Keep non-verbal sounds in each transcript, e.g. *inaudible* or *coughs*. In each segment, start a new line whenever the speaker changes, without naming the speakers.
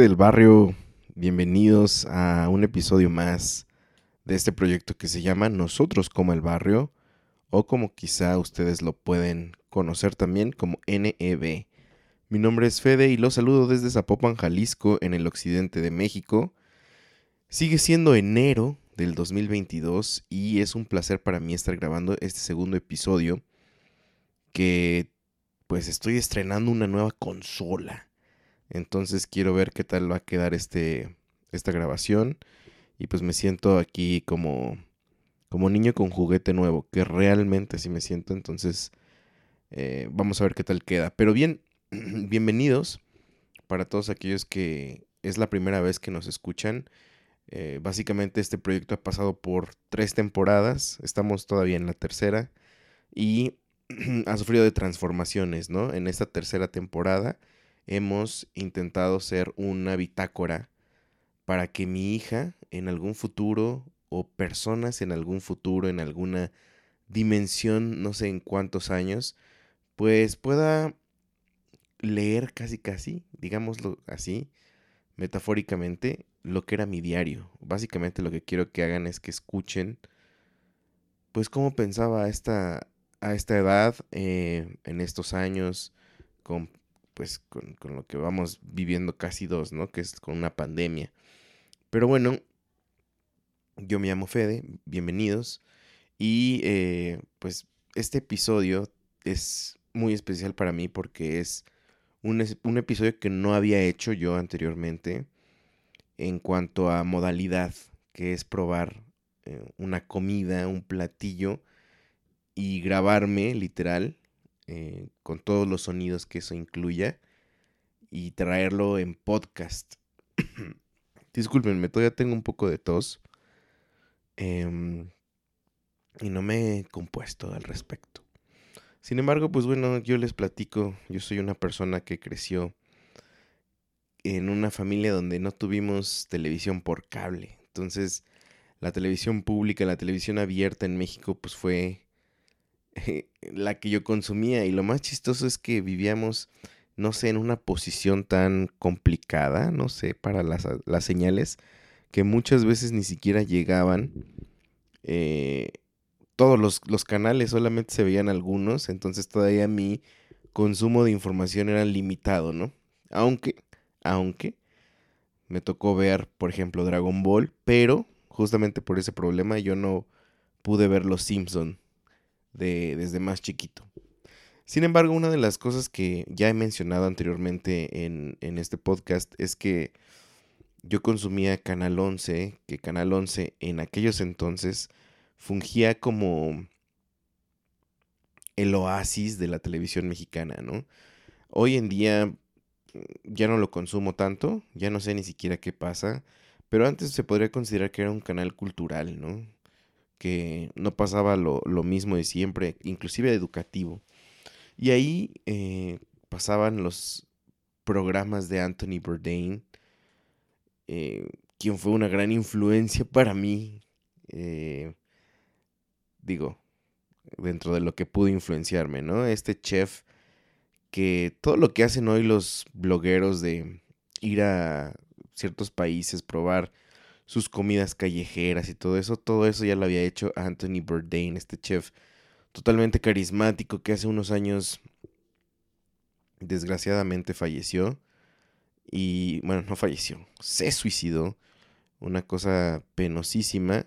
Del barrio, bienvenidos a un episodio más de este proyecto que se llama Nosotros como el barrio, o como quizá ustedes lo pueden conocer también como NEB. Mi nombre es Fede y los saludo desde Zapopan, Jalisco, en el occidente de México. Sigue siendo enero del 2022 y es un placer para mí estar grabando este segundo episodio que pues estoy estrenando una nueva consola. Entonces quiero ver qué tal va a quedar este, esta grabación. Y pues me siento aquí como, como niño con juguete nuevo, que realmente así me siento. Entonces eh, vamos a ver qué tal queda. Pero bien, *clears throat* bienvenidos para todos aquellos que es la primera vez que nos escuchan. Eh, básicamente este proyecto ha pasado por tres temporadas, estamos todavía en la tercera y *clears throat* ha sufrido de transformaciones, ¿no? En esta tercera temporada hemos intentado ser una bitácora para que mi hija en algún futuro o personas en algún futuro, en alguna dimensión, no sé en cuántos años, pues pueda leer casi casi, digámoslo así, metafóricamente, lo que era mi diario. Básicamente lo que quiero que hagan es que escuchen, pues cómo pensaba a esta, a esta edad, eh, en estos años, con pues con, lo que vamos viviendo casi dos, ¿no? Que es con una pandemia. Pero bueno, yo me llamo Fede, bienvenidos. Y eh, pues este episodio es muy especial para mí porque es un, un, episodio que no había hecho yo anteriormente en cuanto a modalidad, que es probar eh, una comida, un platillo y grabarme literal eh, con todos los sonidos que eso incluya y traerlo en podcast. *coughs* Disculpenme, todavía tengo un poco de tos em, y no me he compuesto al respecto. Sin embargo, pues bueno, yo les platico, yo soy una persona que creció en una familia donde no tuvimos televisión por cable. Entonces, la televisión pública, la televisión abierta en México, pues fue la que yo consumía. Y lo más chistoso es que vivíamos, no sé, en una posición tan complicada, no sé, para las, señales, que muchas veces ni siquiera llegaban. Eh, todos los, los, canales, solamente se veían algunos, entonces todavía mi consumo de información era limitado, ¿no? Aunque, aunque, me tocó ver, por ejemplo, Dragon Ball, pero justamente por ese problema yo no pude ver Los Simpson desde más chiquito. Sin embargo, una de las cosas que ya he mencionado anteriormente en, en este podcast es que yo consumía Canal 11, que Canal 11 en aquellos entonces fungía como el oasis de la televisión mexicana, ¿no? Hoy en día mm, ya no lo consumo tanto, ya no sé ni siquiera qué pasa, pero antes se podría considerar que era un canal cultural, ¿no? Que no pasaba lo, mismo de siempre, inclusive educativo. Y ahí eh, pasaban los programas de Anthony Bourdain, eh, quien fue una gran influencia para mí, eh, digo, dentro de lo que pudo influenciarme, ¿no? Este chef que todo lo que hacen hoy los blogueros de ir a ciertos países, probar sus comidas callejeras y todo eso, todo eso ya lo había hecho Anthony Bourdain, este chef totalmente carismático que hace unos años desgraciadamente falleció. Y bueno, no falleció, se suicidó. Una cosa penosísima.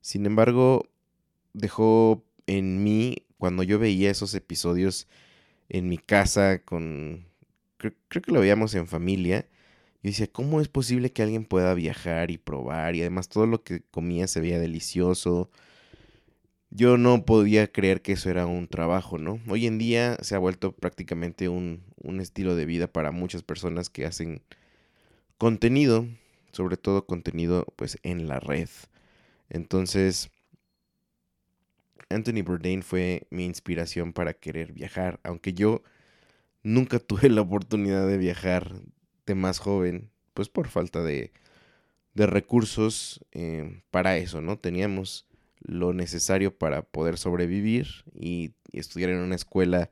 Sin embargo, dejó en mí, cuando yo veía esos episodios en mi casa con... Creo, que lo veíamos en familia. Yo decía, ¿cómo es posible que alguien pueda viajar y probar? Y además todo lo que comía se veía delicioso. Yo no podía creer que eso era un trabajo, ¿no? Hoy en día se ha vuelto prácticamente un, un estilo de vida para muchas personas que hacen contenido, sobre todo contenido pues en la red. Entonces, Anthony Bourdain fue mi inspiración para querer viajar, aunque yo nunca *laughs* tuve la oportunidad de viajar más joven, pues por falta de, de recursos eh, para eso, ¿no? Teníamos lo necesario para poder sobrevivir y, estudiar en una escuela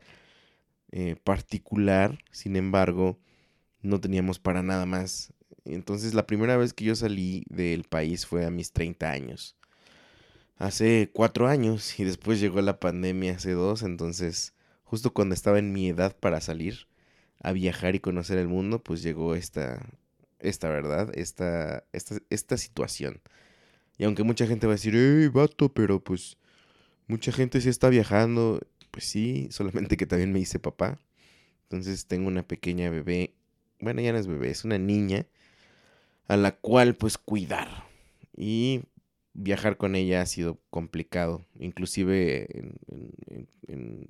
eh, particular, sin embargo, no teníamos para nada más. Entonces la primera vez que yo salí del país fue a mis 30 años hace cuatro años y después llegó la pandemia hace dos, entonces justo cuando estaba en mi edad para salir a viajar y conocer el mundo, pues llegó esta, esta verdad, esta, esta, esta situación. Y aunque mucha gente va a decir, ¡Ey, vato! Pero pues mucha gente sí está viajando. Pues sí, *laughs* solamente que también me hice papá. Entonces tengo una pequeña bebé. Bueno, ya no es bebé, es una niña. A la cual pues cuidar. Y viajar con ella ha sido complicado, inclusive en,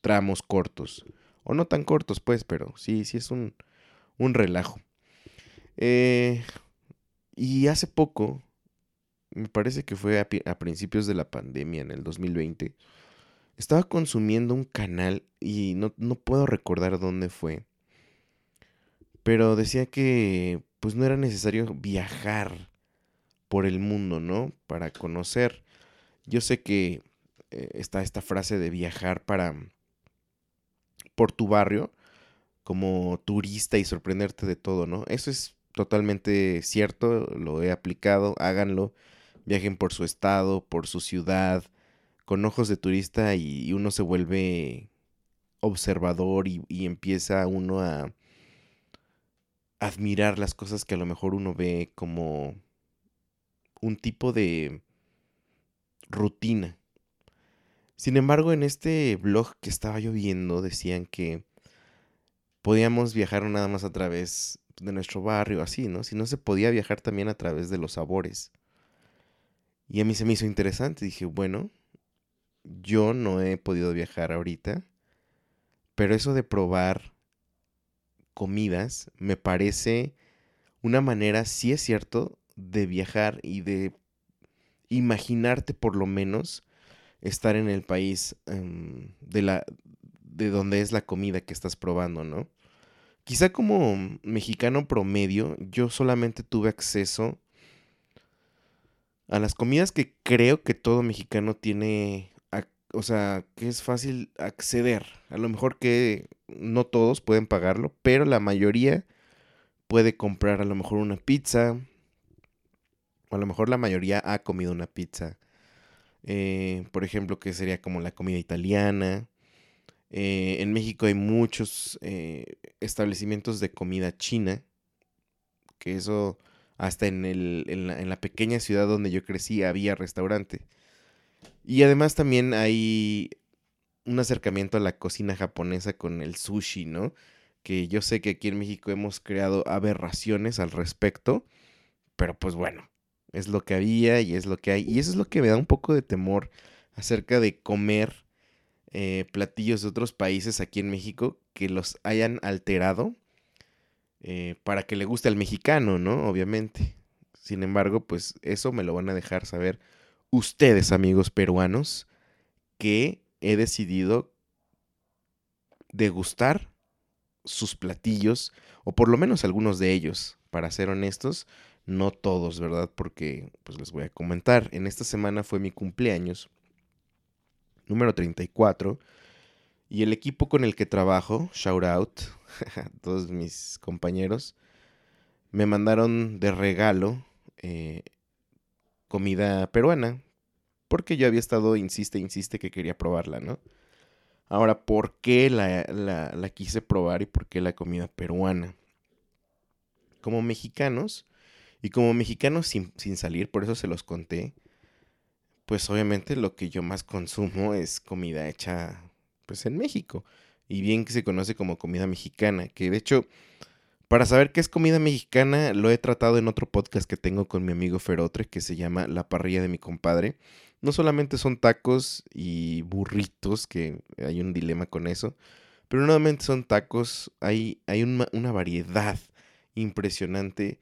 tramos cortos, o no tan cortos pues, pero sí, sí es un, un relajo. Eh, y hace poco, me parece que fue a, principios de la pandemia, en el 2020, estaba consumiendo un canal y no, no puedo recordar dónde fue, pero decía que pues no era necesario viajar por el mundo, ¿no? Para conocer. Yo sé que eh, está esta frase de viajar para por tu barrio como turista y sorprenderte de todo, ¿no? Eso es totalmente cierto, lo he aplicado, háganlo, viajen por su estado, por su ciudad, con ojos de turista y, uno se vuelve observador y, y empieza uno a admirar las cosas que a lo mejor uno ve como un tipo de rutina. Sin embargo, en este blog que estaba yo viendo decían que podíamos viajar nada más a través de nuestro barrio, así, ¿no? Si no se podía viajar también a través de los sabores. Y a mí se me hizo interesante. Dije, bueno, yo no he podido viajar ahorita, pero eso de probar comidas me parece una manera, sí es cierto, de viajar y de imaginarte por lo menos estar en el país em, de la de donde es la comida que estás probando, ¿no? Quizá como mexicano promedio, yo solamente tuve acceso a las comidas que creo que todo mexicano tiene, o sea, que es fácil acceder. A lo mejor que no todos pueden pagarlo, pero la mayoría puede comprar a lo mejor una pizza, a lo mejor la mayoría ha comido una pizza. Eh, por ejemplo, que sería como la comida italiana. Eh, en México hay muchos eh, establecimientos de comida china. Que eso, hasta en, el, en, la, en la pequeña ciudad donde yo crecí, había restaurante. Y además también hay un acercamiento a la cocina japonesa con el sushi, ¿no? Que yo sé que aquí en México hemos creado aberraciones al respecto, pero pues bueno, es lo que había y es lo que hay. Y eso es lo que me da un poco de temor acerca de comer eh, platillos de otros países aquí en México que los hayan alterado eh, para que le guste al mexicano, ¿no? Obviamente. Sin embargo, pues eso me lo van a dejar saber ustedes, amigos peruanos, que he decidido degustar sus platillos, o por lo menos algunos de ellos, para ser honestos, no todos, ¿verdad? Porque, pues les voy a comentar, en esta semana fue mi cumpleaños, número 34, y el equipo con el que trabajo, shout out *laughs* todos mis compañeros, me mandaron de regalo eh, comida peruana, porque yo había estado, insiste, insiste que quería probarla, ¿no? Ahora, ¿por qué la, la, quise probar y por qué la comida peruana? Como mexicanos, y como mexicanos sin, sin salir, por eso se los conté, pues obviamente lo que yo más consumo es comida hecha pues en México y bien que se conoce como comida mexicana, que de hecho para saber qué es comida mexicana lo he tratado en otro podcast que tengo con mi amigo Ferotre que se llama La parrilla de mi compadre. No solamente son tacos y burritos, que hay un dilema con eso, pero nuevamente son tacos, hay, hay una, una variedad impresionante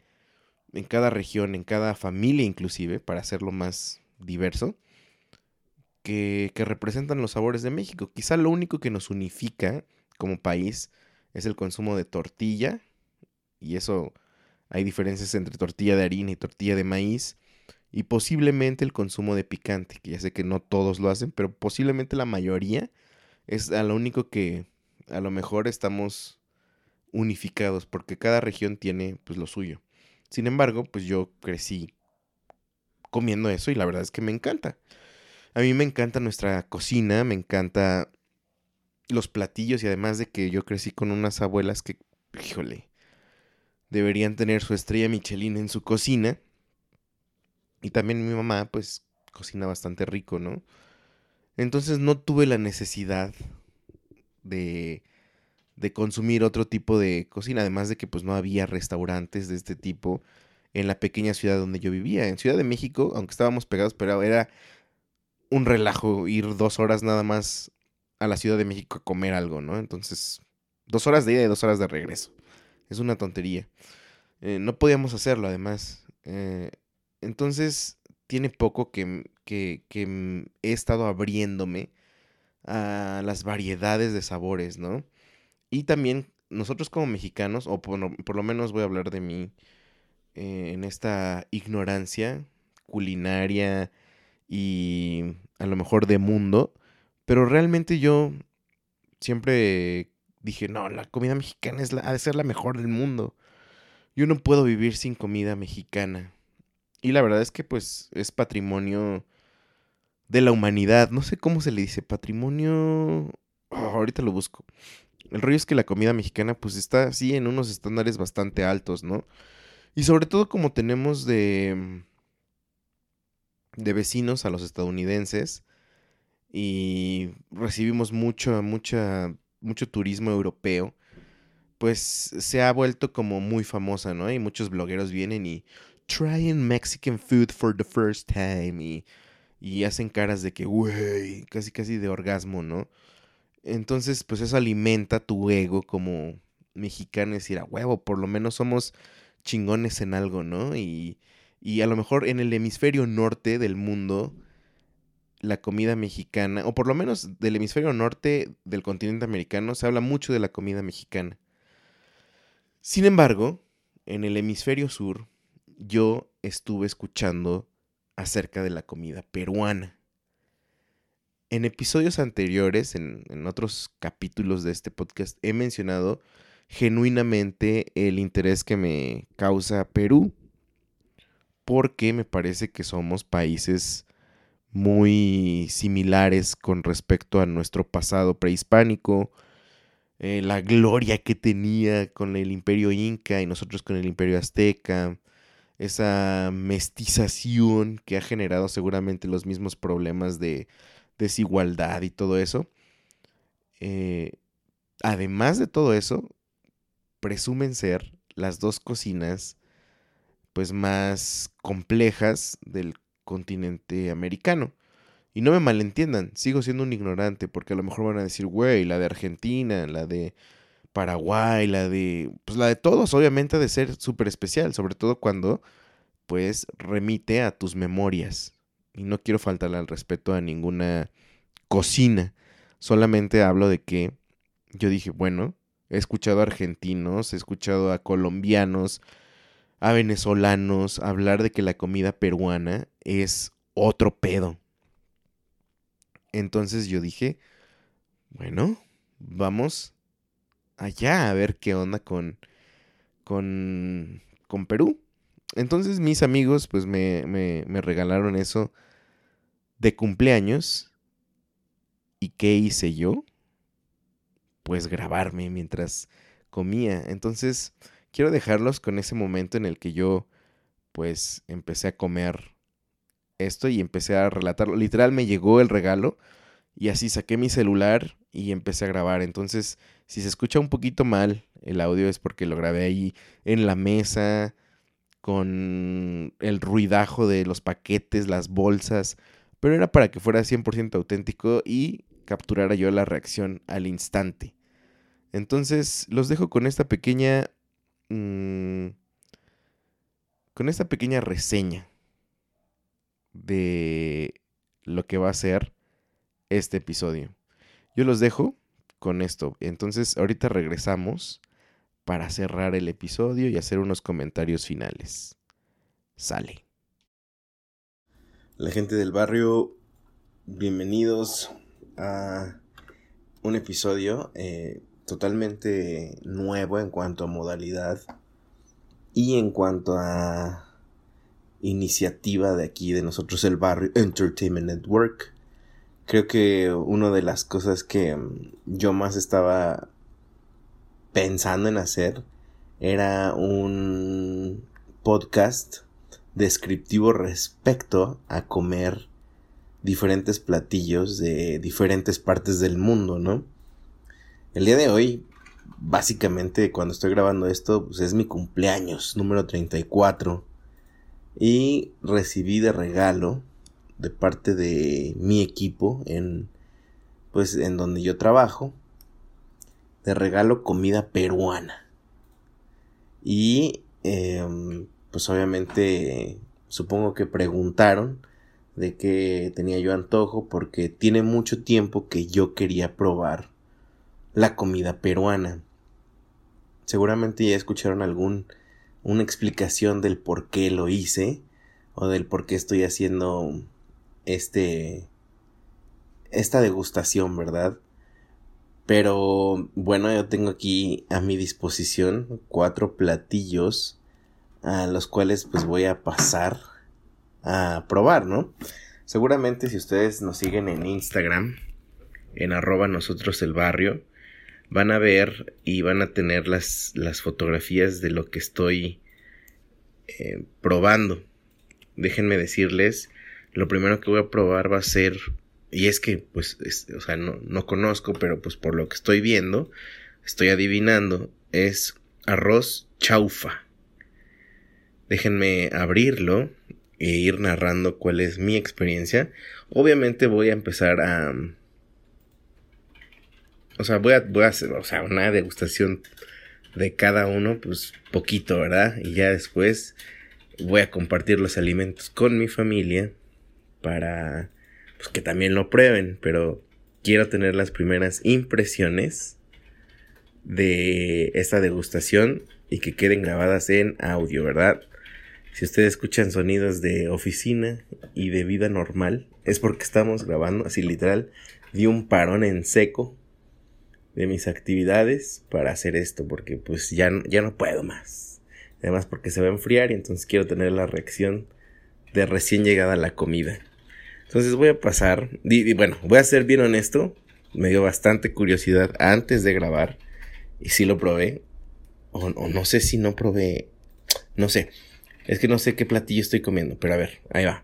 en cada región, en cada familia inclusive, para hacerlo más diverso, que, que representan los sabores de México. Quizá lo único que nos unifica como país es el consumo de tortilla, y eso hay diferencias entre tortilla de harina y tortilla de maíz, y posiblemente el consumo de picante, que ya sé que no todos lo hacen, pero posiblemente la mayoría es a lo único que a lo mejor estamos unificados, porque cada región tiene pues lo suyo. Sin embargo, pues yo crecí comiendo eso y la verdad es que me encanta. A mí me encanta nuestra cocina, me encanta los platillos y además de que yo crecí con unas abuelas que, híjole, deberían tener su estrella Michelin en su cocina. Y también mi mamá, pues, cocina bastante rico, ¿no? Entonces no tuve la necesidad de, de consumir otro tipo de cocina, además de que pues no había restaurantes de este tipo en la pequeña ciudad donde yo vivía. En Ciudad de México, aunque estábamos pegados, pero era un relajo ir dos horas nada más a la Ciudad de México a comer algo, ¿no? Entonces, dos horas de ida y dos horas de regreso. Es una tontería. Eh, no podíamos hacerlo, además. Eh, entonces, tiene poco que, que, que he estado abriéndome a las variedades de sabores, ¿no? Y también nosotros como mexicanos, o por, lo menos voy a hablar de mí, eh, en esta ignorancia culinaria y a lo mejor de mundo, pero realmente yo siempre dije, no, la comida mexicana es la, ha de ser la mejor del mundo. Yo no puedo vivir sin comida mexicana. Y la verdad es que pues es patrimonio de la humanidad. No sé cómo se le dice, patrimonio... Oh, ahorita lo busco. El rollo es que la comida mexicana pues está así en unos estándares bastante altos, ¿no? Y sobre todo como tenemos de, mm, de vecinos a los estadounidenses y recibimos mucho, mucho turismo europeo, pues se ha vuelto como muy famosa, ¿no? Y muchos blogueros vienen y trying Mexican food for the first time y, y hacen caras de que, güey, casi casi de orgasmo, ¿no? Entonces, pues eso alimenta tu ego como mexicano, decir, a huevo, por lo menos somos chingones en algo, ¿no? Y, y a lo mejor en el hemisferio norte del mundo, la comida mexicana, o por lo menos del hemisferio norte del continente americano, se habla mucho de la comida mexicana. Sin embargo, en el hemisferio sur, yo estuve escuchando acerca de la comida peruana. En episodios anteriores, en, otros capítulos de este podcast, he mencionado genuinamente el interés que me causa Perú, porque me parece que somos países muy similares con respecto a nuestro pasado prehispánico, eh, la gloria que tenía con el imperio inca y nosotros con el imperio azteca, esa mestización que ha generado seguramente los mismos problemas de desigualdad y todo eso. Eh, además de todo eso, presumen ser las dos cocinas pues más complejas del continente americano. Y no me malentiendan, sigo siendo un ignorante porque a lo mejor van a decir, güey, la de Argentina, la de Paraguay, la de... Pues la de todos, obviamente, ha de ser súper especial, sobre todo cuando pues remite a tus memorias. Y no quiero faltarle al respeto a ninguna cocina, solamente hablo de que yo dije, bueno, He escuchado a argentinos, he escuchado a colombianos, a venezolanos hablar de que la comida peruana es otro pedo. Entonces yo dije, bueno, vamos allá a ver qué onda con, con, con Perú. entonces mis amigos pues me, me, me regalaron eso de cumpleaños. ¿Y qué hice yo? Pues grabarme mientras comía. Entonces quiero dejarlos con ese momento en el que yo pues empecé a comer esto y empecé a relatarlo. Literal me llegó el regalo y así saqué mi celular y empecé a grabar. Entonces, si se escucha un poquito mal el audio es porque lo grabé ahí en la mesa con el ruidajo de los paquetes, las bolsas, pero era para que fuera 100% auténtico y capturara yo la reacción al instante. Entonces, los dejo con esta pequeña... Mmm, con esta pequeña reseña de lo que va a ser este episodio. Yo los dejo con esto. Entonces ahorita regresamos para cerrar el episodio y hacer unos comentarios finales. Sale. La gente del barrio, bienvenidos a un episodio eh, totalmente nuevo en cuanto a modalidad y en cuanto a iniciativa de aquí de nosotros el barrio Entertainment Network, creo que una de las cosas que mm, yo más estaba pensando en hacer era un podcast descriptivo respecto a comer diferentes platillos de diferentes partes del mundo, ¿no? El día de hoy, básicamente cuando estoy grabando esto, pues es mi cumpleaños número 34 y recibí de regalo de parte de mi equipo en pues en donde yo trabajo de regalo comida peruana y em, pues obviamente supongo que preguntaron de que tenía yo antojo porque tiene mucho tiempo que yo quería probar la comida peruana seguramente ya escucharon algún una explicación del por qué lo hice o del por qué estoy haciendo este esta degustación, ¿verdad? Pero bueno, yo tengo aquí a mi disposición cuatro platillos a los cuales pues voy a pasar a probar, ¿no? Seguramente si ustedes nos siguen en Instagram, en arroba nosotros el barrio, van a ver y van a tener las, las fotografías de lo que estoy eh, probando. Déjenme decirles, lo primero que voy a probar va a ser, y es que, pues, o sea, no, no conozco, pero pues por lo que estoy viendo, estoy adivinando, es arroz chaufa. Déjenme abrirlo e ir narrando cuál es mi experiencia. Obviamente voy a empezar a, o sea, voy a, voy a hacer, o sea, una degustación de cada uno, pues poquito, ¿verdad? Y ya después voy a compartir los alimentos con mi familia para pues, que también lo prueben, pero quiero tener las primeras impresiones de esta degustación y que queden grabadas en audio, ¿verdad? Si ustedes escuchan sonidos de oficina y de vida normal, es porque estamos grabando, así literal, di un parón en seco de mis actividades para hacer esto, porque pues ya, ya no puedo más. Además porque se va a enfriar y entonces quiero tener la reacción de recién llegada la comida. Entonces voy a pasar, y, bueno, voy a ser bien honesto, me dio bastante curiosidad antes de grabar y si lo probé, o, o no sé si no probé, no sé, es que no sé qué platillo estoy comiendo, pero a ver, ahí va.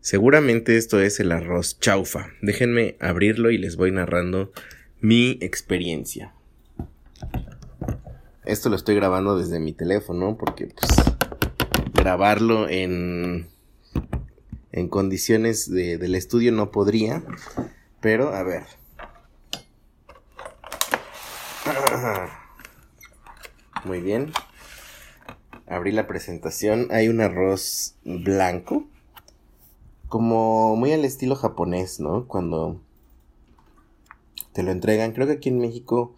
Seguramente esto es el arroz chaufa. Déjenme abrirlo y les voy narrando mi experiencia. Esto lo estoy grabando desde mi teléfono porque pues grabarlo en en condiciones de, del estudio no podría, pero a ver. *clears throat* Muy bien. Abrí la presentación. Hay un arroz blanco. Como muy al estilo japonés, ¿no? Cuando te lo entregan. Creo que aquí en México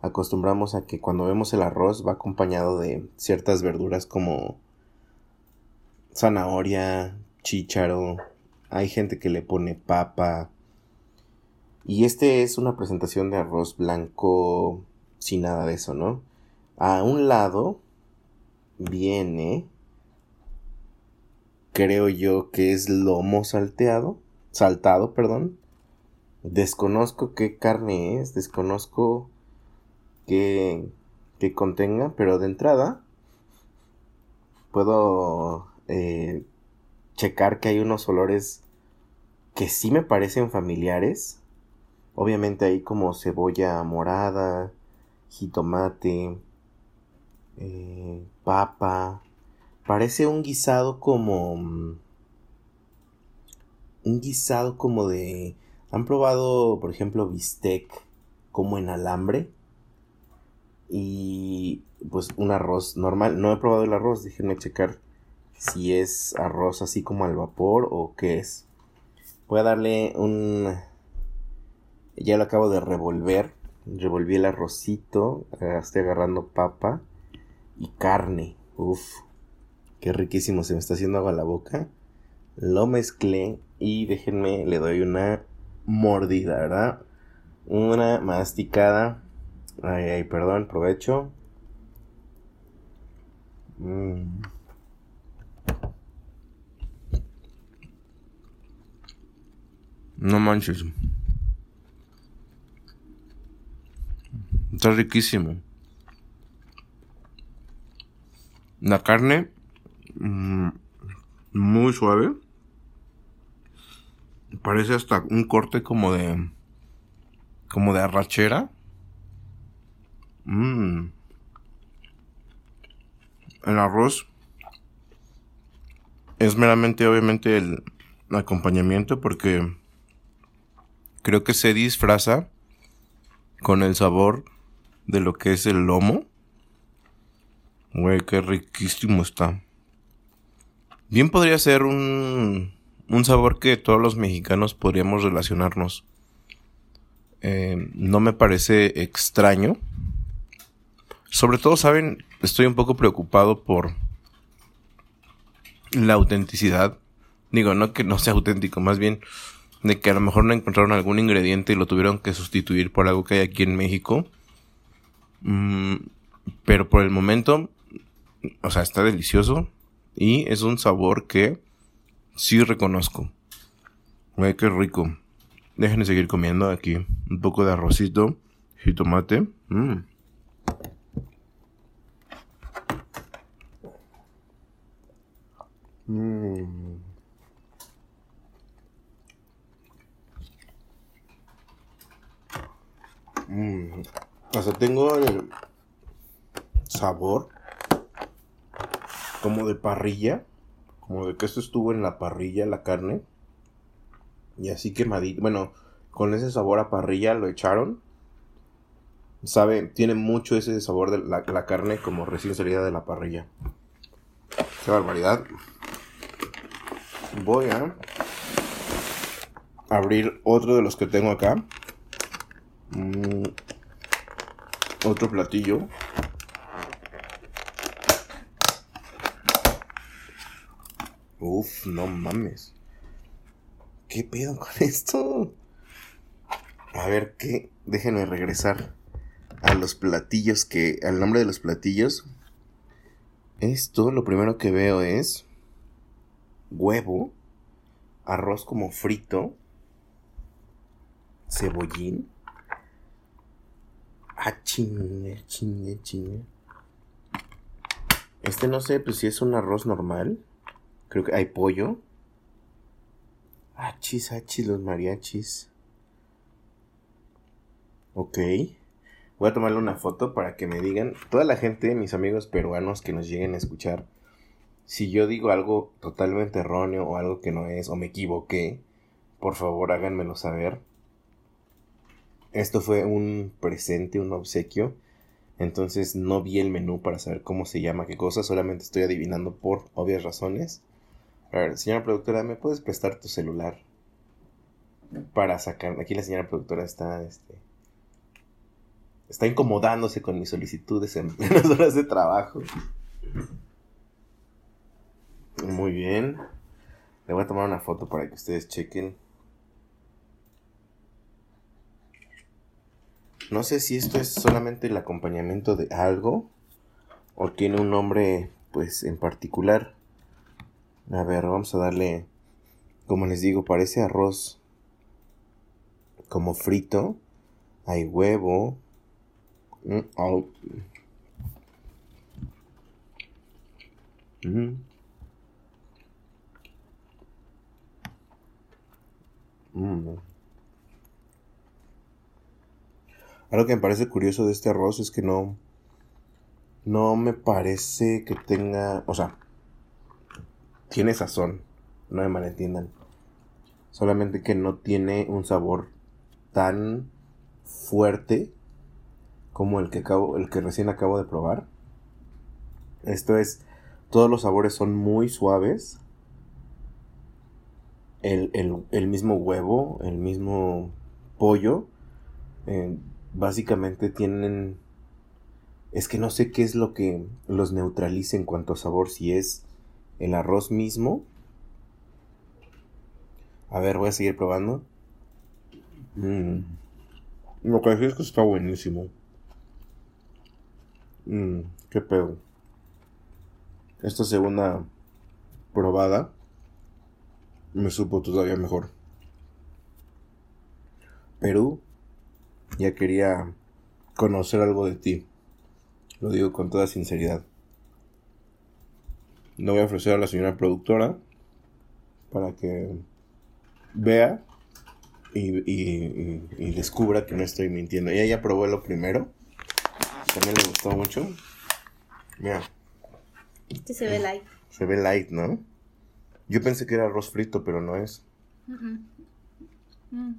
acostumbramos a que cuando vemos el arroz va acompañado de ciertas verduras como zanahoria, chícharo. Hay gente que le pone papa. Y este es una presentación de arroz blanco sin nada de eso, ¿no? A un lado viene creo yo que es lomo salteado, saltado, perdón. Desconozco qué carne es, desconozco qué, qué contenga, pero de entrada puedo eh, checar que hay unos olores que sí me parecen familiares. Obviamente hay como cebolla morada, jitomate, eh, papa. Parece un guisado como... Mm, un guisado como de... ¿Han probado, por ejemplo, bistec como en alambre? Y pues un arroz normal. No he probado el arroz, déjenme checar si es arroz así como al vapor o qué es. Voy a darle un... Ya lo acabo de revolver. Revolví el arrocito. Estoy agarrando papa y carne. Uf, qué riquísimo. Se me está haciendo agua la boca. Lo mezclé y déjenme, le doy una mordida, ¿verdad? Una masticada. Ay, ay, perdón, provecho. Mmm. No manches. Está riquísimo. La carne mm, muy suave. Parece hasta un corte como de como de arrachera. Mm. El arroz es meramente obviamente el acompañamiento porque creo que se disfraza con el sabor de lo que es el lomo. Güey, qué riquísimo está. Bien podría ser un, un sabor que todos los mexicanos podríamos relacionarnos. Eh, no me parece extraño. Sobre todo, saben, estoy un poco preocupado por la autenticidad. Digo, no que no sea auténtico, más bien de que a lo mejor no encontraron algún ingrediente y lo tuvieron que sustituir por algo que hay aquí en México. Mm, pero por el momento, o sea, está delicioso y es un sabor que sí reconozco. Ay, qué rico. Déjenme seguir comiendo aquí un poco de arrocito, jitomate. Mmm. Mmm. Mm, o sea, tengo el sabor como de parrilla, como de que esto estuvo en la parrilla, la carne. Y así quemadito. Bueno, con ese sabor a parrilla lo echaron. Sabe, tiene mucho ese sabor de la, carne como recién salida de la parrilla. Qué barbaridad. Voy a abrir otro de los que tengo acá. Mm, otro platillo. Uf, no mames. ¿Qué pedo con esto? A ver, ¿qué? Déjenme regresar a los platillos que... Al nombre de los platillos. Esto, lo primero que veo es... Huevo. Arroz como frito. Cebollín. Ah, chingue, chingue, chingue. Este no sé, pues si es un arroz normal. Creo que hay pollo. Achis, achis, los mariachis. Ok. Voy a tomarle una foto para que me digan, toda la gente, mis amigos peruanos que nos lleguen a escuchar, si yo digo algo totalmente erróneo o algo que no es, o me equivoqué, por favor háganmelo saber. Esto fue un presente, un obsequio. Entonces no vi el menú para saber cómo se llama, qué cosa. Solamente estoy adivinando por obvias razones. A ver, señora productora, ¿me puedes prestar tu celular? Para sacar. Aquí la señora productora está. Este, está incomodándose con mis solicitudes *laughs* en las horas de trabajo. Muy bien. Le voy a tomar una foto para que ustedes chequen No sé si esto es solamente el acompañamiento de algo o tiene un nombre pues en particular. A ver, vamos a darle, como les digo, parece arroz como frito. Hay huevo. Mm, au. Mm. Mm. Algo que me parece curioso de este arroz es que no. No me parece que tenga. O sea. Tiene sazón. No me malentiendan. Solamente que no tiene un sabor tan fuerte como el que acabo, el que recién acabo de probar. Esto es, todos los sabores son muy suaves. El, mismo huevo, el mismo pollo, eh, básicamente tienen... Es que no sé qué es lo que los neutraliza en cuanto a sabor, si es el arroz mismo. A ver, voy a seguir probando. Mmm. Lo que es que está buenísimo. Mmm, qué pedo. Esta segunda probada me supo todavía mejor. Perú, ya quería conocer algo de ti. Lo digo con toda sinceridad. No voy a ofrecer a la señora productora para que vea y, descubra que no estoy mintiendo. Ella ya probó lo primero. También le gustó mucho. Mira.
Este se ve light.
Se ve light, ¿no? Yo pensé que era arroz frito, pero no es. Mm.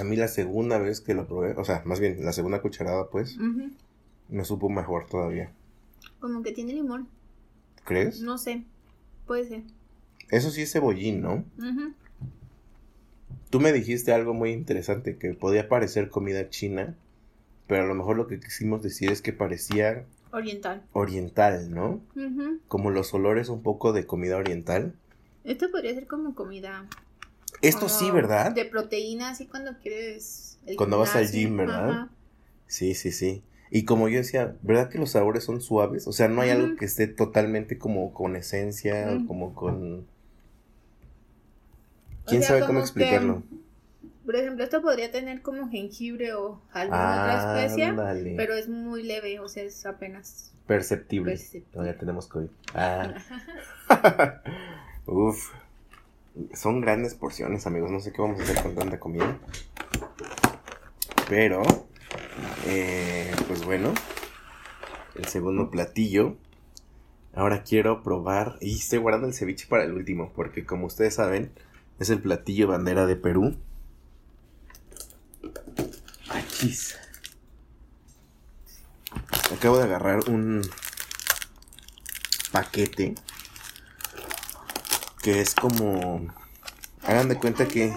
A mí la segunda vez que lo probé, o sea, más bien la segunda cucharada, pues, me supo mejor todavía.
Como que tiene limón.
¿Crees?
No sé, puede ser.
Eso sí es cebollín, ¿no? Tú me dijiste algo muy interesante, que podía parecer comida china, pero a lo mejor lo que quisimos decir es que parecía...
Oriental.
Oriental, ¿no? Como los olores un poco de comida oriental.
Esto podría ser como comida...
Esto sí, ¿verdad?
De proteína, así cuando quieres...
cuando vas al gym, ¿verdad? Sí, sí, sí. Y como yo decía, ¿verdad que los sabores son suaves? O sea, no hay algo que esté totalmente como con esencia, como con ¿Quién sabe cómo explicarlo?
por ejemplo, esto podría tener como jengibre o alguna otra especia, pero es muy leve, o sea, es apenas
perceptible. ya tenemos COVID. Ah. *laughs* Uf. Son grandes porciones, amigos. No sé qué vamos a hacer con tanta comida. Pero, eh, pues bueno, el segundo platillo. Ahora quiero probar. Y estoy guardando el ceviche para el último, porque como ustedes saben, es el platillo bandera de Perú. Achis. Acabo de agarrar un paquete que es como hagan de cuenta que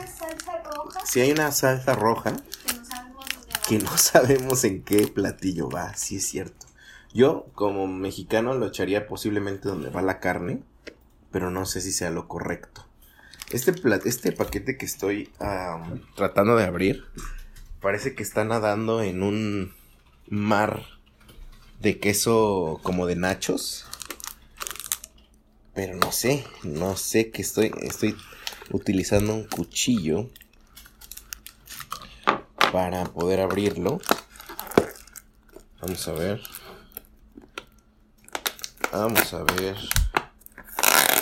si hay una salsa roja que no *laughs* sabemos en qué platillo va, sí es cierto. Yo como mexicano lo echaría posiblemente donde va la carne, pero no sé si sea lo correcto. Este, este paquete que estoy tratando de abrir parece que está nadando en un mar de queso como de nachos. Pero no sé, no sé que estoy, estoy utilizando un cuchillo para poder abrirlo. Vamos a ver. Vamos a ver.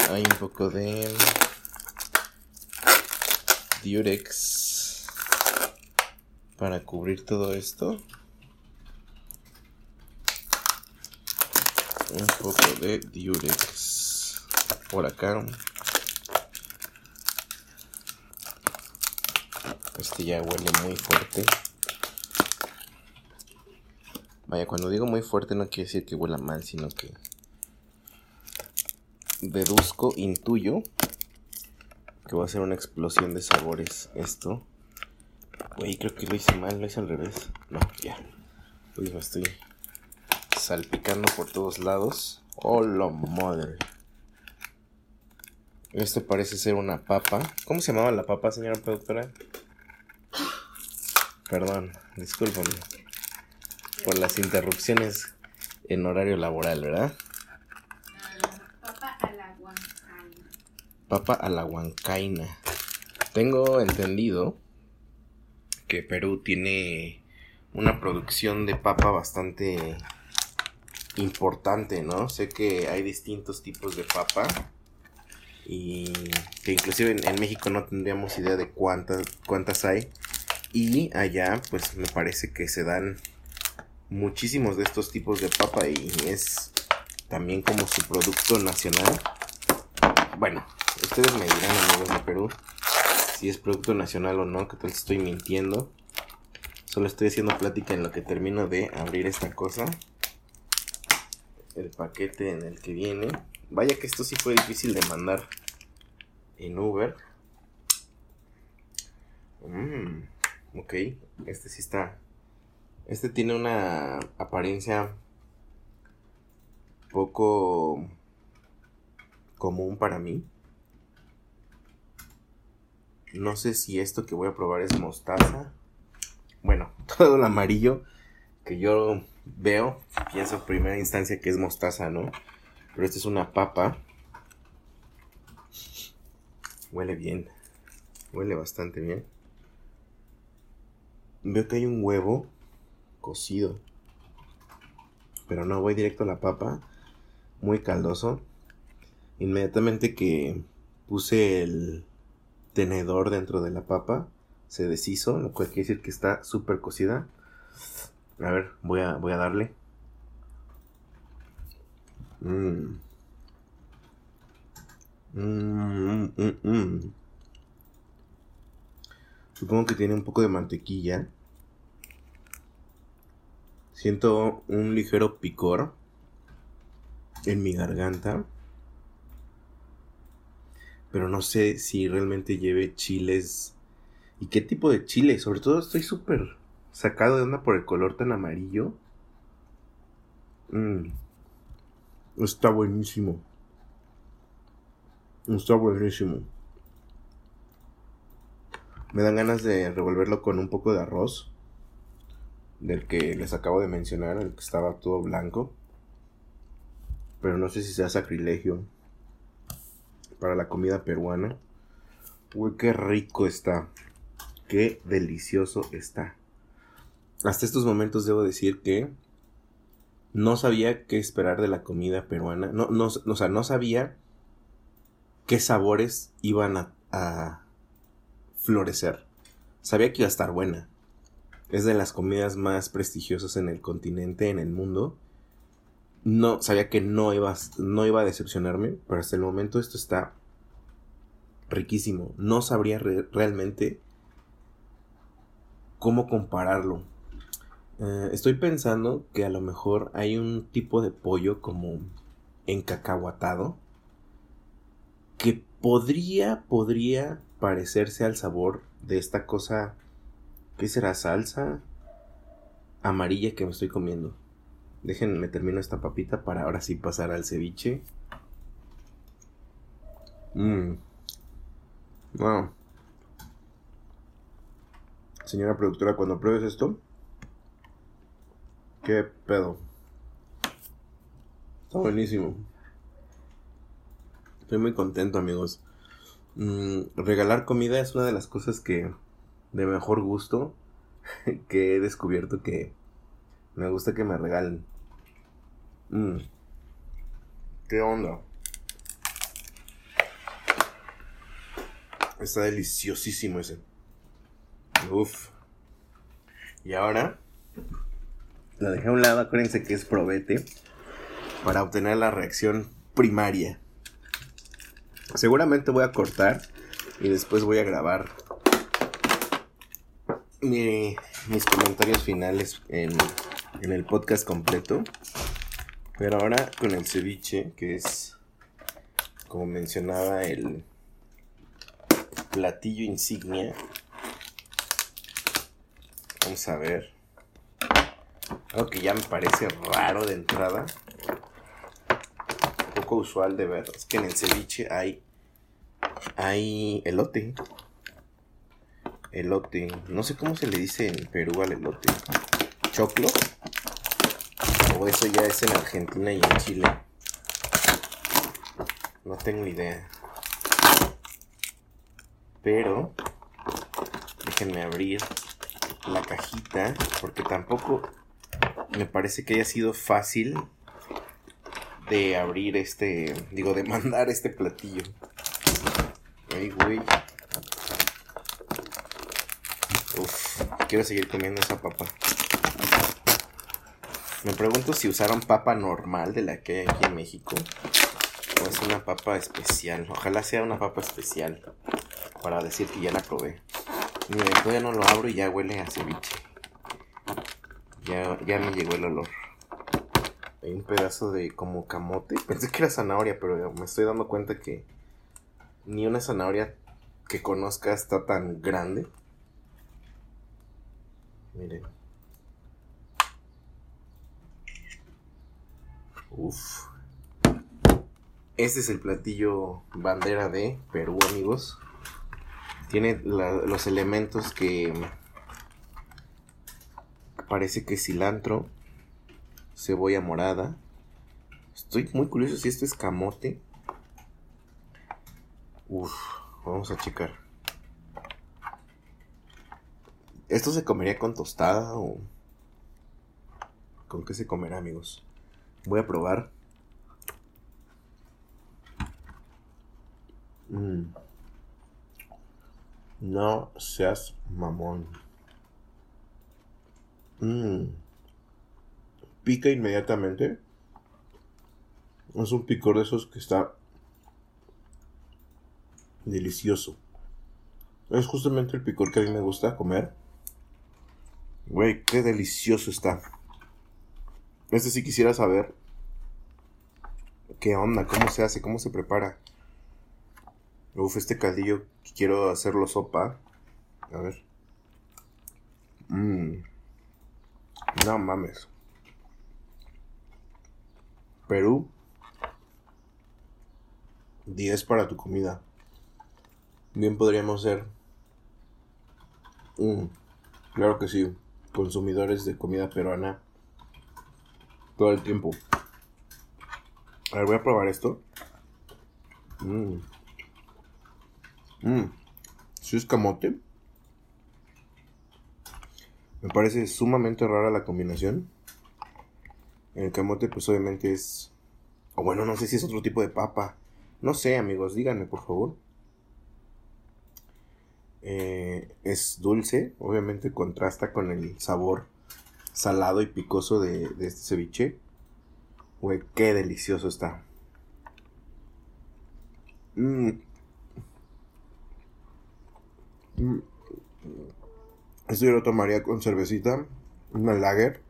Hay un poco de Durex para cubrir todo esto. Un poco de Durex por acá. Este ya huele muy fuerte. Vaya, cuando digo muy fuerte no quiere decir que huela mal, sino que deduzco, intuyo que va a ser una explosión de sabores esto. Güey, creo que lo hice mal, lo hice al revés. No, ya. Uy, me estoy salpicando por todos lados. Oh, la madre. Esto parece ser una papa. ¿Cómo se llamaba la papa, señora productora? Perdón, discúlpame por las interrupciones en horario laboral, ¿verdad?
Papa al agua.
papa a la huancaina. Tengo entendido que Perú tiene una producción de papa bastante importante, ¿no? Sé que hay distintos tipos de papa y que inclusive en, México no tendríamos idea de cuántas cuántas hay y allá pues me parece que se dan muchísimos de estos tipos de papa y es también como su producto nacional. Bueno, ustedes me dirán amigos de Perú si es producto nacional o no, que tal estoy mintiendo. Solo estoy haciendo plática en lo que termino de abrir esta cosa el paquete en el que viene. Vaya que esto sí fue difícil de mandar en Uber. Mm, ok, este sí está. Este tiene una apariencia poco común para mí. No sé si esto que voy a probar es mostaza. Bueno, *laughs* todo el amarillo que yo veo, pienso en primera instancia que es mostaza, ¿no? Pero esta es una papa. Huele bien. Huele bastante bien. Veo que hay un huevo cocido. Pero no, voy directo a la papa. Muy caldoso. Inmediatamente que puse el tenedor dentro de la papa, se deshizo, lo cual quiere decir que está súper cocida. A ver, voy a, voy a darle. Mmm. Mmm, Supongo que tiene un poco de mantequilla. Siento un ligero picor en mi garganta. Pero no sé si realmente lleve chiles. ¿Y qué tipo de chile? Sobre todo estoy súper sacado de onda por el color tan amarillo. Mmm. Está buenísimo. Está buenísimo. Me dan ganas de revolverlo con un poco de arroz. Del que les acabo de mencionar, el que estaba todo blanco. Pero no sé si sea sacrilegio. Para la comida peruana. Uy, qué rico está. Qué delicioso está hasta estos momentos debo decir que no sabía qué esperar de la comida peruana. No, no, o sea, no sabía qué sabores iban a, a, florecer. Sabía que iba a estar buena. Es de las comidas más prestigiosas en el continente, en el mundo. No, sabía que no iba, no iba a decepcionarme, pero hasta el momento esto está riquísimo. No sabría realmente cómo compararlo. Eh, estoy pensando que a lo mejor hay un tipo de pollo como encacahuatado que podría, podría parecerse al sabor de esta cosa, ¿qué será? Salsa amarilla que me estoy comiendo. Déjenme termino esta papita para ahora sí pasar al ceviche. Mmm. Wow. Señora productora, cuando pruebes esto, ¿Qué pedo? Está buenísimo. Estoy muy contento, amigos. Mm, regalar comida es una de las cosas que de mejor gusto *laughs* que he descubierto que me gusta que me regalen. Mm. ¿Qué onda? Está deliciosísimo ese. Uf. Y ahora la dejé a un lado, acuérdense que es probete. Para obtener la reacción primaria. Seguramente voy a cortar y después voy a grabar mis comentarios finales en, en el podcast completo. Pero ahora con el ceviche, que es, como mencionaba, el platillo insignia. Vamos a ver. Algo que ya me parece raro de entrada. Usual de ver. Es que en el ceviche hay. Hay elote. Elote. No sé cómo se le dice en Perú al elote. ¿Choclo? O eso ya es en Argentina y en Chile. No tengo idea. Pero déjenme abrir la cajita porque tampoco me parece que haya sido fácil de abrir este, digo, de mandar este platillo. Ay, güey. Uf, quiero seguir comiendo esa papa. Me pregunto si usaron papa normal de la que hay aquí en México. O es una papa especial. Ojalá sea una papa especial. Para decir que ya la probé. Mira, todavía no lo abro y ya huele a ceviche. Ya, ya me llegó el olor. Hay un pedazo de como camote. *laughs* Pensé que era zanahoria, pero me estoy dando cuenta que ni una zanahoria que conozca está tan grande. Miren. Uf. Este es el platillo bandera de Perú, amigos. Tiene los elementos que parece que cilantro, cebolla morada. Estoy muy curioso si esto es camote. Uf, vamos a checar. ¿Esto se comería con tostada o con qué se comerá, amigos? Voy a probar. Mm. No seas mamón. Mmm. Pica inmediatamente. Es un picor de esos que está delicioso. Es justamente el picor que a mí me gusta comer. Güey, qué delicioso está. Este sí quisiera saber qué onda, cómo se hace, cómo se prepara. Uf, este caldillo quiero hacerlo sopa. A ver. Mmm. No mames. Perú. 10 para tu comida. Bien podríamos ser. Claro que sí. Consumidores de comida peruana. Todo el tiempo. A ver, voy a probar esto. Mmm. Mmm. Si es camote. Me parece sumamente rara la combinación. El camote pues obviamente es... O bueno, no sé si es otro tipo de papa. No sé amigos, díganme por favor. Eh, es dulce, obviamente contrasta con el sabor salado y picoso de, este ceviche. Güey, qué delicioso está. Mmm. Esto yo lo tomaría con cervecita, una lager.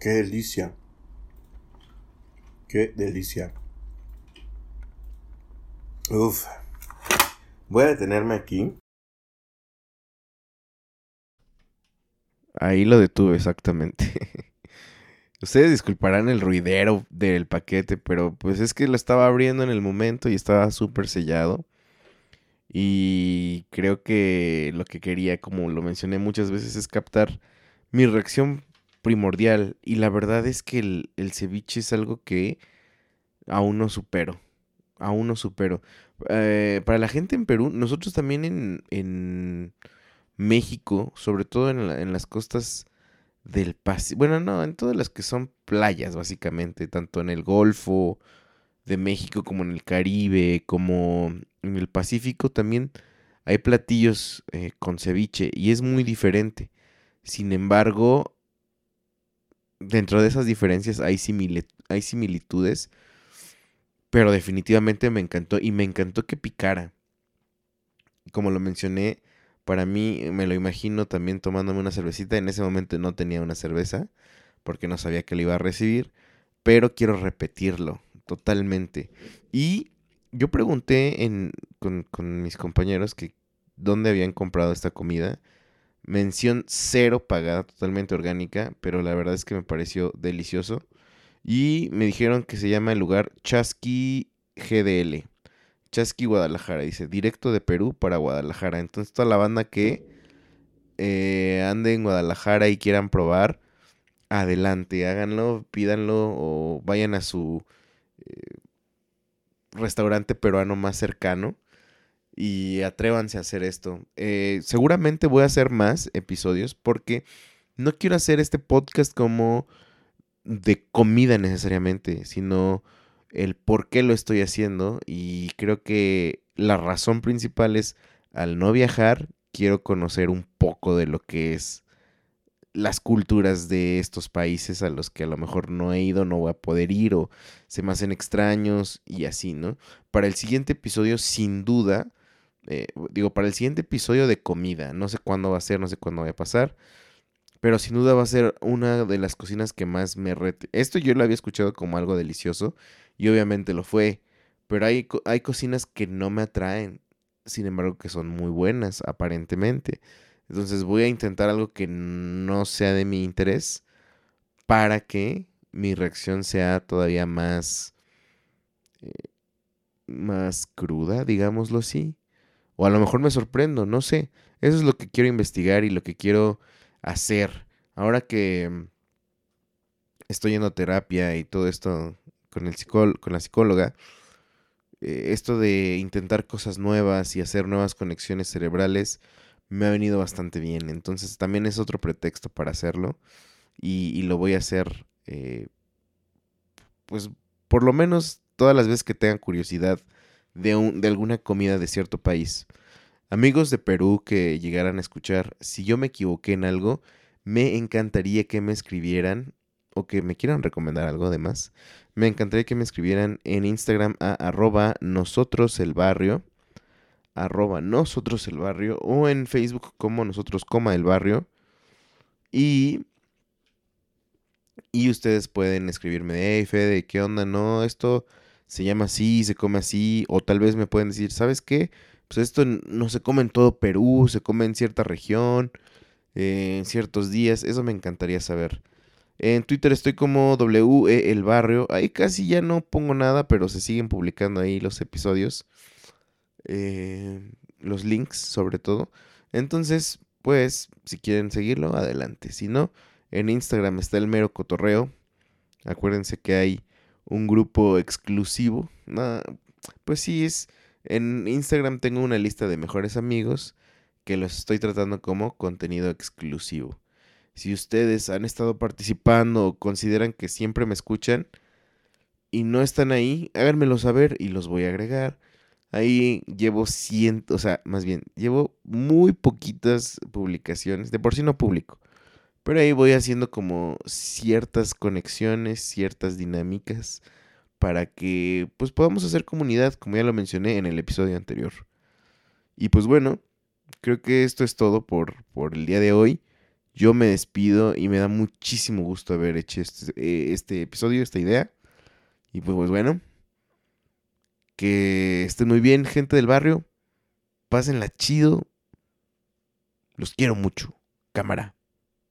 Qué delicia. Qué delicia. Uf. Voy a detenerme aquí. Ahí lo detuve exactamente. *laughs* Ustedes disculparán el ruidero del paquete, pero pues es que lo estaba abriendo en el momento y estaba súper sellado. Y creo que lo que quería, como lo mencioné muchas veces, es captar mi reacción primordial. Y la verdad es que el, ceviche es algo que aún no supero. Aún no supero. Eh, para la gente en Perú, nosotros también en, en México, sobre todo en, en las costas del Pacífico, bueno, no, en todas las que son playas, básicamente, tanto en el Golfo de México como en el Caribe, como en el Pacífico también hay platillos eh, con ceviche y es muy diferente. Sin embargo, dentro de esas diferencias hay, hay similitudes, pero definitivamente me encantó y me encantó que picara. Como lo mencioné, para mí me lo imagino también tomándome una cervecita. En ese momento no tenía una cerveza porque no sabía que lo iba a recibir, pero quiero repetirlo totalmente. Y yo pregunté en, con, mis compañeros que dónde habían comprado esta comida. Mención cero pagada, totalmente orgánica, pero la verdad es que me pareció delicioso. Y me dijeron que se llama el lugar Chasqui GDL. Chasqui Guadalajara, dice, directo de Perú para Guadalajara. Entonces toda la banda que eh, ande en Guadalajara y quieran probar, adelante, háganlo, pídanlo o vayan a su eh, restaurante peruano más cercano y atrévanse a hacer esto. Eh, seguramente voy a hacer más episodios porque no quiero hacer este podcast como de comida necesariamente, sino el por qué lo estoy haciendo y creo que la razón principal es al no viajar quiero conocer un poco de lo que es las culturas de estos países a los que a lo mejor no he ido, no voy a poder ir o se me hacen extraños y así, ¿no? Para el siguiente episodio, sin duda, eh, digo, para el siguiente episodio de comida, no sé cuándo va a ser, no sé cuándo va a pasar, pero sin duda va a ser una de las cocinas que más me rete. Esto yo lo había escuchado como algo delicioso y obviamente lo fue, pero hay, hay cocinas que no me atraen, sin embargo que son muy buenas aparentemente. Entonces voy a intentar algo que no sea de mi interés para que mi reacción sea todavía más, eh, más cruda, digámoslo así. O a lo mejor me sorprendo, no sé. Eso es lo que quiero investigar y lo que quiero hacer. Ahora que estoy yendo a terapia y todo esto con, el con la psicóloga, eh, esto de intentar cosas nuevas y hacer nuevas conexiones cerebrales, me ha venido bastante bien. Entonces también es otro pretexto para hacerlo. Y, lo voy a hacer, eh, pues por lo menos todas las veces que tengan curiosidad de, de alguna comida de cierto país. Amigos de Perú que llegaran a escuchar, si yo me equivoqué en algo, me encantaría que me escribieran o que me quieran recomendar algo además. Me encantaría que me escribieran en Instagram a arroba nosotros el barrio arroba nosotros el barrio o en Facebook como nosotros coma el barrio. Y, y ustedes pueden escribirme hey Fede, ¿qué onda? No, esto se llama así, se come así. O tal vez me pueden decir, ¿sabes qué? Pues esto no se come en todo Perú, se come en cierta región, eh, en ciertos días. Eso me encantaría saber. En Twitter estoy como WE el barrio. Ahí casi ya no pongo nada, pero se siguen publicando ahí los episodios. Eh, los links sobre todo. Entonces, pues, si quieren seguirlo, adelante. Si no, en Instagram está el mero cotorreo. Acuérdense que hay un grupo exclusivo. pues sí, es. En Instagram tengo una lista de mejores amigos que los estoy tratando como contenido exclusivo. Si ustedes han estado participando o consideran que siempre me escuchan y no están ahí, háganmelo saber y los voy a agregar. Ahí llevo cientos, o sea, más bien, llevo muy poquitas publicaciones, de por sí no publico, pero ahí voy haciendo como ciertas conexiones, ciertas dinámicas para que pues podamos hacer comunidad, como ya lo mencioné en el episodio anterior. Y pues bueno, creo que esto es todo por, por el día de hoy. Yo me despido y me da muchísimo gusto haber hecho este, eh, este episodio, esta idea. Y pues, pues bueno, que estén muy bien, gente del barrio. Pásenla chido. Los quiero mucho. Cámara.